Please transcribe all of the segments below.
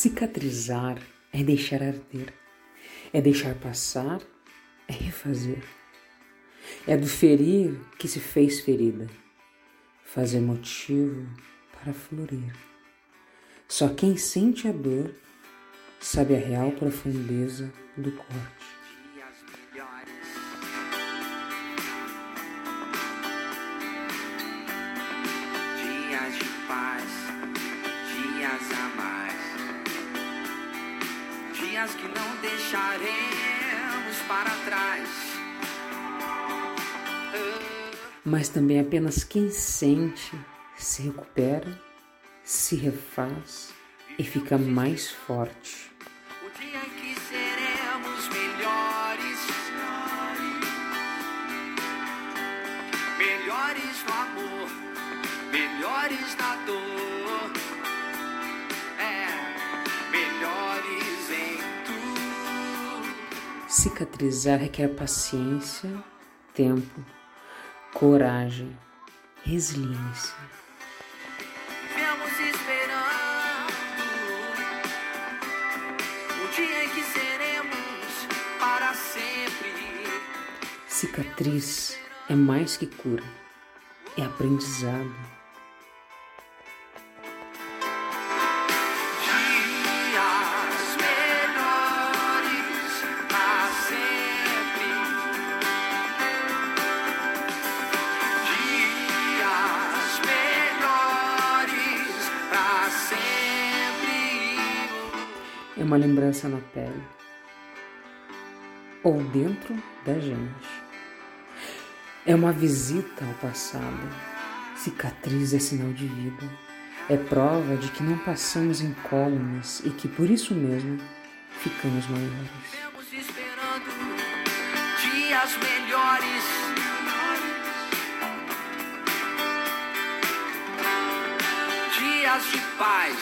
Cicatrizar é deixar arder, é deixar passar, é refazer. É do ferir que se fez ferida, fazer motivo para florir. Só quem sente a dor sabe a real profundeza do corte. Dias de paz, dias a mais, dias que não deixaremos para trás. Mas também apenas quem sente se recupera, se refaz e fica mais forte. O dia em que seremos melhores, melhores no amor, melhores na dor, Cicatrizar requer paciência, tempo, coragem, resiliência. Vemos esperando o dia em que seremos para sempre. Cicatriz é mais que cura, é aprendizado. É uma lembrança na pele ou dentro da gente. É uma visita ao passado. Cicatriz é sinal de vida. É prova de que não passamos incólumes e que por isso mesmo ficamos maiores. Estamos esperando dias melhores. Dias de paz,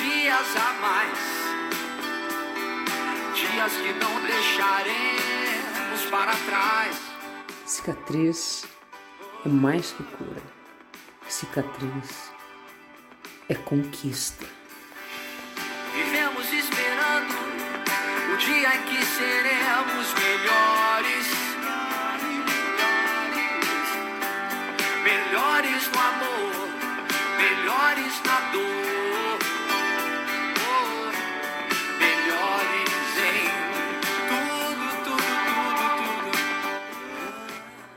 dias a mais dias que não deixaremos para trás. Cicatriz é mais que cura. Cicatriz é conquista. Vivemos esperando o dia em que seremos melhores. Melhores no amor, melhores na dor.